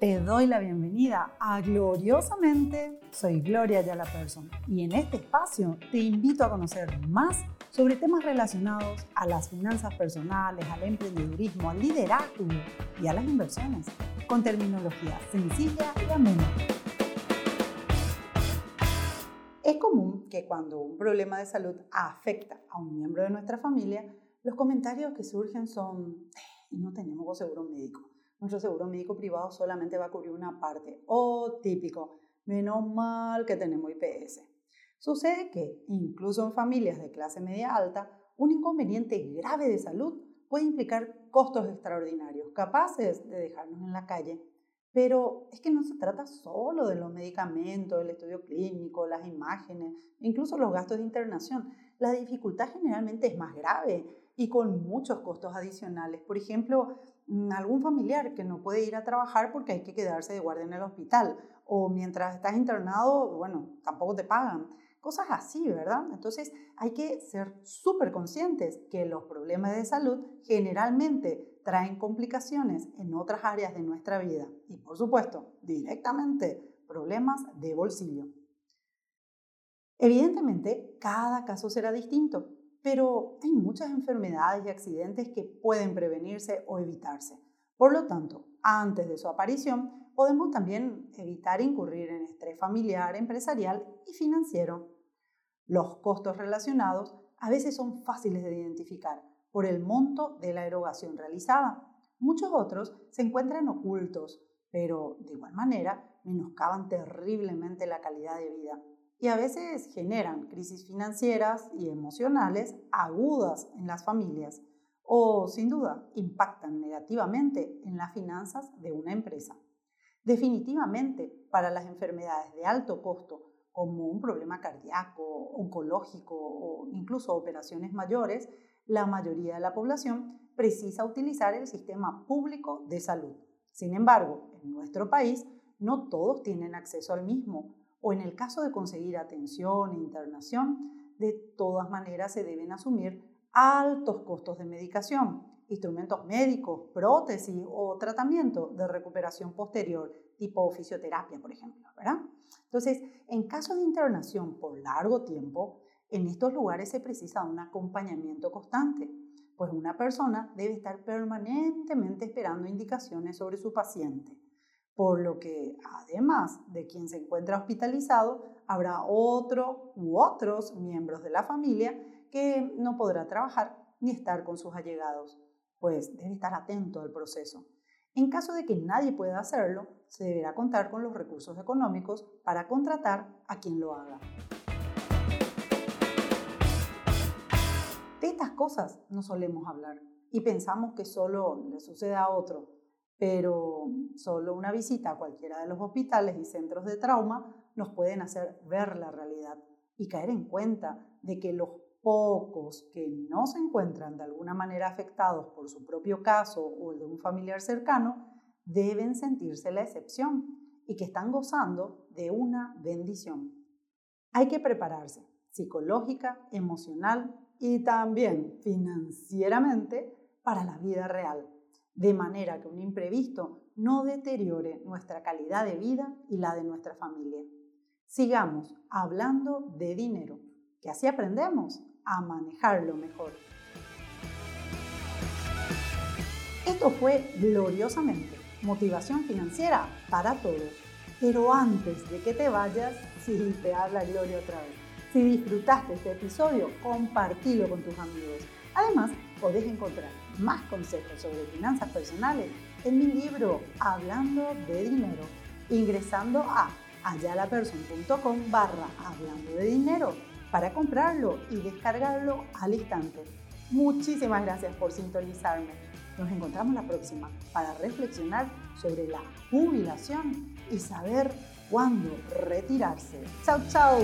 Te doy la bienvenida a Gloriosamente. Soy Gloria Yala Person y en este espacio te invito a conocer más sobre temas relacionados a las finanzas personales, al emprendedurismo, al liderazgo y a las inversiones, con terminología sencilla y amena. Es común que cuando un problema de salud afecta a un miembro de nuestra familia, los comentarios que surgen son, no tenemos seguro médico nuestro seguro médico privado solamente va a cubrir una parte. Oh, típico, menos mal que tenemos IPS. Sucede que, incluso en familias de clase media alta, un inconveniente grave de salud puede implicar costos extraordinarios, capaces de dejarnos en la calle. Pero es que no se trata solo de los medicamentos, el estudio clínico, las imágenes, incluso los gastos de internación. La dificultad generalmente es más grave y con muchos costos adicionales. Por ejemplo, mm, algún familiar que no puede ir a trabajar porque hay que quedarse de guardia en el hospital o mientras estás internado, bueno, tampoco te pagan. Cosas así, ¿verdad? Entonces hay que ser súper conscientes que los problemas de salud generalmente traen complicaciones en otras áreas de nuestra vida y por supuesto directamente problemas de bolsillo. Evidentemente, cada caso será distinto pero hay muchas enfermedades y accidentes que pueden prevenirse o evitarse. Por lo tanto, antes de su aparición, podemos también evitar incurrir en estrés familiar, empresarial y financiero. Los costos relacionados a veces son fáciles de identificar por el monto de la erogación realizada. Muchos otros se encuentran ocultos, pero de igual manera menoscaban terriblemente la calidad de vida y a veces generan crisis financieras y emocionales agudas en las familias o sin duda impactan negativamente en las finanzas de una empresa. Definitivamente, para las enfermedades de alto costo, como un problema cardíaco, oncológico o incluso operaciones mayores, la mayoría de la población precisa utilizar el sistema público de salud. Sin embargo, en nuestro país no todos tienen acceso al mismo o en el caso de conseguir atención e internación, de todas maneras se deben asumir altos costos de medicación, instrumentos médicos, prótesis o tratamiento de recuperación posterior, tipo fisioterapia, por ejemplo. Entonces, en caso de internación por largo tiempo, en estos lugares se precisa un acompañamiento constante, pues una persona debe estar permanentemente esperando indicaciones sobre su paciente por lo que además de quien se encuentra hospitalizado, habrá otro u otros miembros de la familia que no podrá trabajar ni estar con sus allegados, pues debe estar atento al proceso. En caso de que nadie pueda hacerlo, se deberá contar con los recursos económicos para contratar a quien lo haga. Estas cosas no solemos hablar y pensamos que solo le sucede a otro, pero solo una visita a cualquiera de los hospitales y centros de trauma nos pueden hacer ver la realidad y caer en cuenta de que los pocos que no se encuentran de alguna manera afectados por su propio caso o el de un familiar cercano deben sentirse la excepción y que están gozando de una bendición. Hay que prepararse psicológica, emocional y también financieramente para la vida real de manera que un imprevisto no deteriore nuestra calidad de vida y la de nuestra familia. Sigamos hablando de dinero, que así aprendemos a manejarlo mejor. Esto fue gloriosamente motivación financiera para todos. Pero antes de que te vayas, si te habla Gloria otra vez. Si disfrutaste este episodio, compartilo con tus amigos. Además, podés encontrar más consejos sobre finanzas personales en mi libro Hablando de Dinero, ingresando a ayalaperson.com barra Hablando de Dinero para comprarlo y descargarlo al instante. Muchísimas gracias por sintonizarme. Nos encontramos la próxima para reflexionar sobre la jubilación y saber cuándo retirarse. ¡Chao, chao!